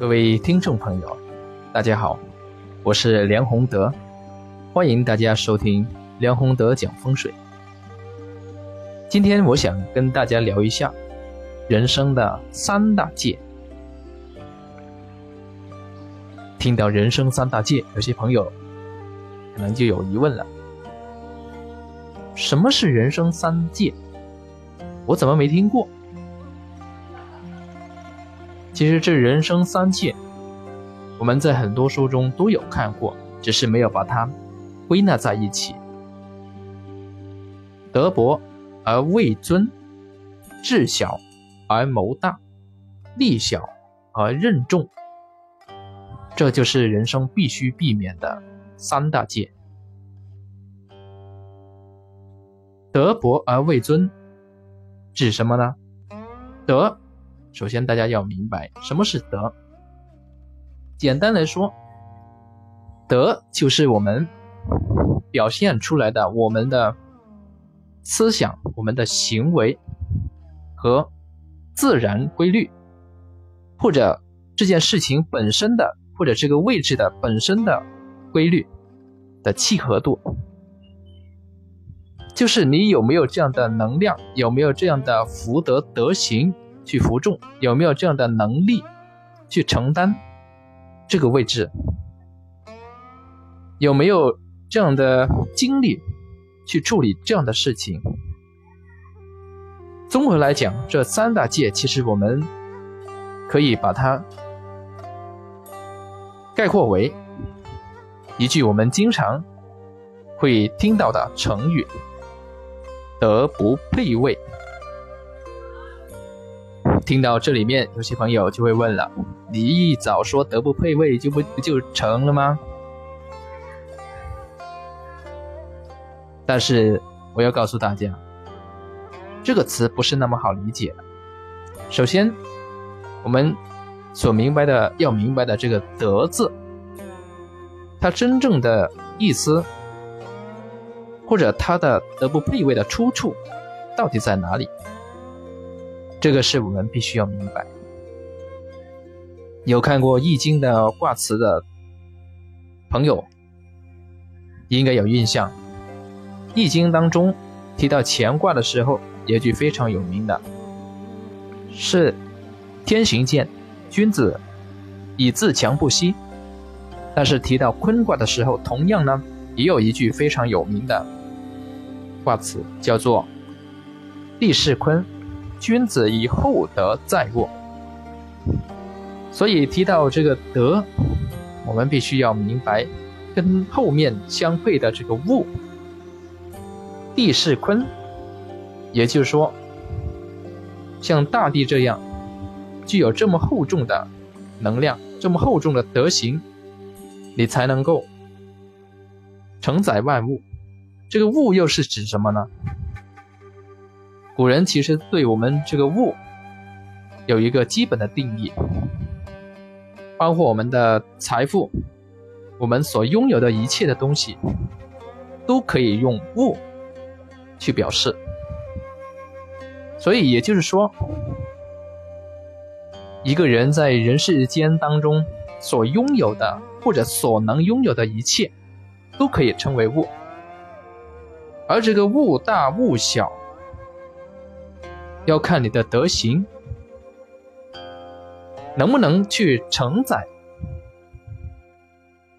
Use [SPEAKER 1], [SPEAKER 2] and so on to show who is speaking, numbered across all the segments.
[SPEAKER 1] 各位听众朋友，大家好，我是梁宏德，欢迎大家收听梁宏德讲风水。今天我想跟大家聊一下人生的三大戒。听到人生三大戒，有些朋友可能就有疑问了：什么是人生三戒？我怎么没听过？其实这人生三戒，我们在很多书中都有看过，只是没有把它归纳在一起。德薄而位尊，智小而谋大，力小而任重，这就是人生必须避免的三大戒。德薄而位尊，指什么呢？德。首先，大家要明白什么是德。简单来说，德就是我们表现出来的我们的思想、我们的行为和自然规律，或者这件事情本身的，或者这个位置的本身的规律的契合度，就是你有没有这样的能量，有没有这样的福德德行。去服众有没有这样的能力去承担这个位置？有没有这样的精力去处理这样的事情？综合来讲，这三大戒其实我们可以把它概括为一句我们经常会听到的成语：“德不配位。”听到这里面，有些朋友就会问了：你一早说德不配位，就不就成了吗？但是我要告诉大家，这个词不是那么好理解。首先，我们所明白的要明白的这个“德”字，它真正的意思，或者它的德不配位的出处，到底在哪里？这个是我们必须要明白。有看过《易经》的卦辞的朋友，应该有印象，《易经》当中提到乾卦的时候，有一句非常有名的，是“天行健，君子以自强不息”。但是提到坤卦的时候，同样呢，也有一句非常有名的卦辞，叫做“地势坤”。君子以厚德载物，所以提到这个德，我们必须要明白，跟后面相配的这个物，地势坤，也就是说，像大地这样，具有这么厚重的能量，这么厚重的德行，你才能够承载万物。这个物又是指什么呢？古人其实对我们这个物有一个基本的定义，包括我们的财富，我们所拥有的一切的东西，都可以用物去表示。所以也就是说，一个人在人世间当中所拥有的或者所能拥有的一切，都可以称为物。而这个物大物小。要看你的德行能不能去承载，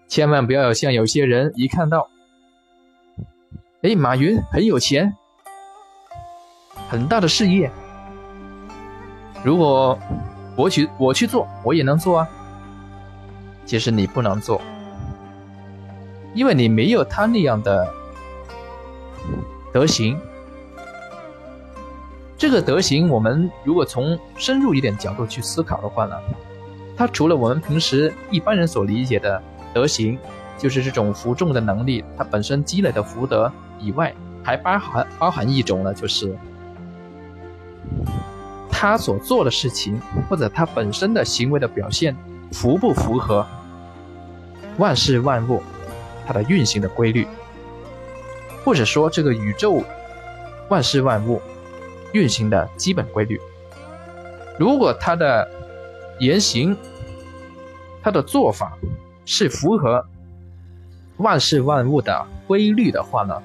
[SPEAKER 1] 千万不要像有些人一看到，哎，马云很有钱，很大的事业，如果我去我去做，我也能做啊。其实你不能做，因为你没有他那样的德行。这个德行，我们如果从深入一点角度去思考的话呢，它除了我们平时一般人所理解的德行，就是这种服众的能力，它本身积累的福德以外，还包含包含一种呢，就是他所做的事情或者他本身的行为的表现符不符合万事万物它的运行的规律，或者说这个宇宙万事万物。运行的基本规律。如果他的言行他的做法是符合万事万物的规律的话呢，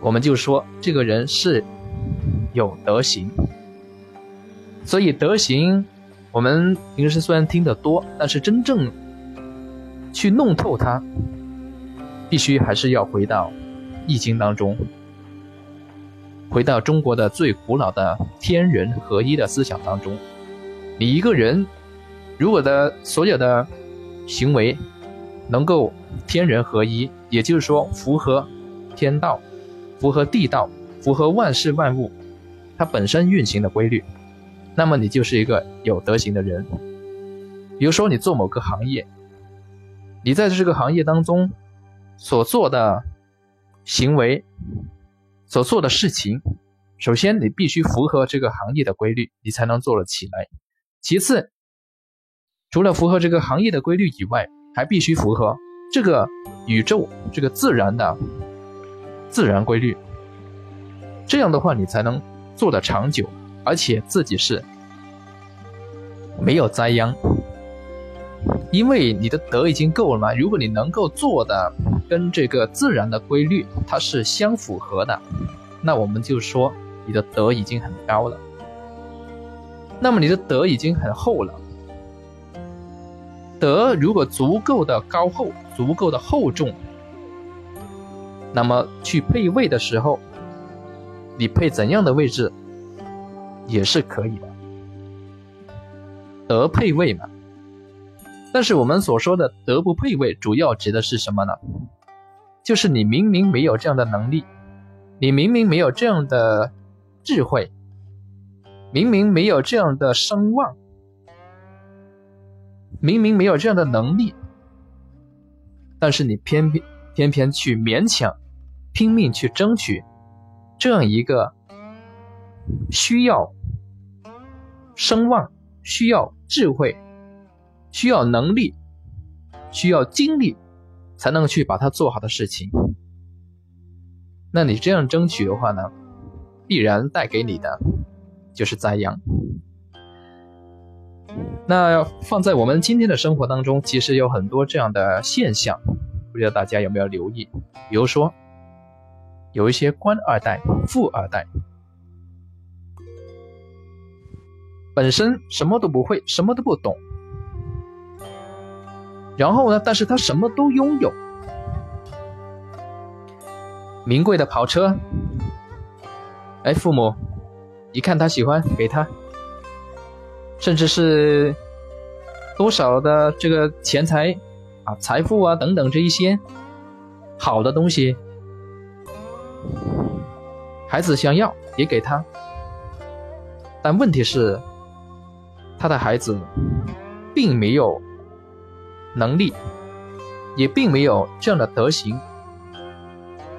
[SPEAKER 1] 我们就说这个人是有德行。所以德行，我们平时虽然听得多，但是真正去弄透它，必须还是要回到《易经》当中，回到中国的最古老的天人合一的思想当中。你一个人，如果的所有的行为能够天人合一，也就是说符合天道、符合地道、符合万事万物它本身运行的规律，那么你就是一个有德行的人。比如说你做某个行业，你在这个行业当中所做的行为、所做的事情，首先你必须符合这个行业的规律，你才能做得起来。其次，除了符合这个行业的规律以外，还必须符合这个宇宙、这个自然的自然规律。这样的话，你才能做得长久，而且自己是没有灾殃。因为你的德已经够了嘛。如果你能够做的跟这个自然的规律它是相符合的，那我们就说你的德已经很高了。那么你的德已经很厚了，德如果足够的高厚、足够的厚重，那么去配位的时候，你配怎样的位置也是可以的，德配位嘛。但是我们所说的德不配位，主要指的是什么呢？就是你明明没有这样的能力，你明明没有这样的智慧。明明没有这样的声望，明明没有这样的能力，但是你偏偏偏偏去勉强、拼命去争取这样一个需要声望、需要智慧、需要能力、需要精力才能去把它做好的事情，那你这样争取的话呢，必然带给你的。就是灾殃。那放在我们今天的生活当中，其实有很多这样的现象，不知道大家有没有留意？比如说，有一些官二代、富二代，本身什么都不会，什么都不懂，然后呢，但是他什么都拥有，名贵的跑车，哎，父母。一看他喜欢，给他，甚至是多少的这个钱财啊、财富啊等等这一些。好的东西，孩子想要也给他，但问题是，他的孩子并没有能力，也并没有这样的德行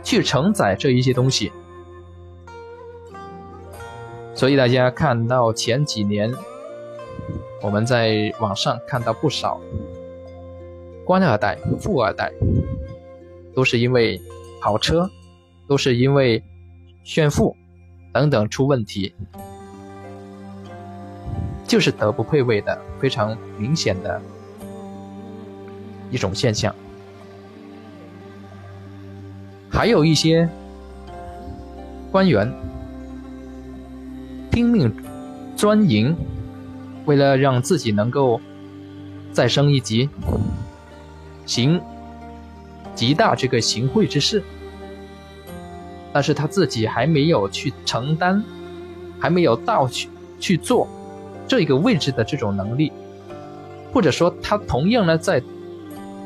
[SPEAKER 1] 去承载这一些东西。所以大家看到前几年，我们在网上看到不少官二代、富二代，都是因为跑车，都是因为炫富等等出问题，就是德不配位的非常明显的一种现象。还有一些官员。拼命钻营，为了让自己能够再升一级，行极大这个行贿之事，但是他自己还没有去承担，还没有到去去做这个位置的这种能力，或者说他同样呢在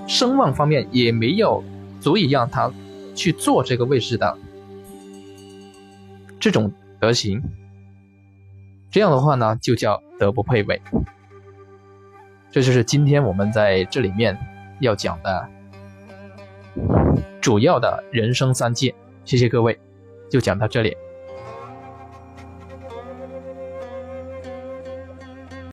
[SPEAKER 1] 声望方面也没有足以让他去做这个位置的这种德行。这样的话呢，就叫德不配位。这就是今天我们在这里面要讲的主要的人生三戒。谢谢各位，就讲到这里。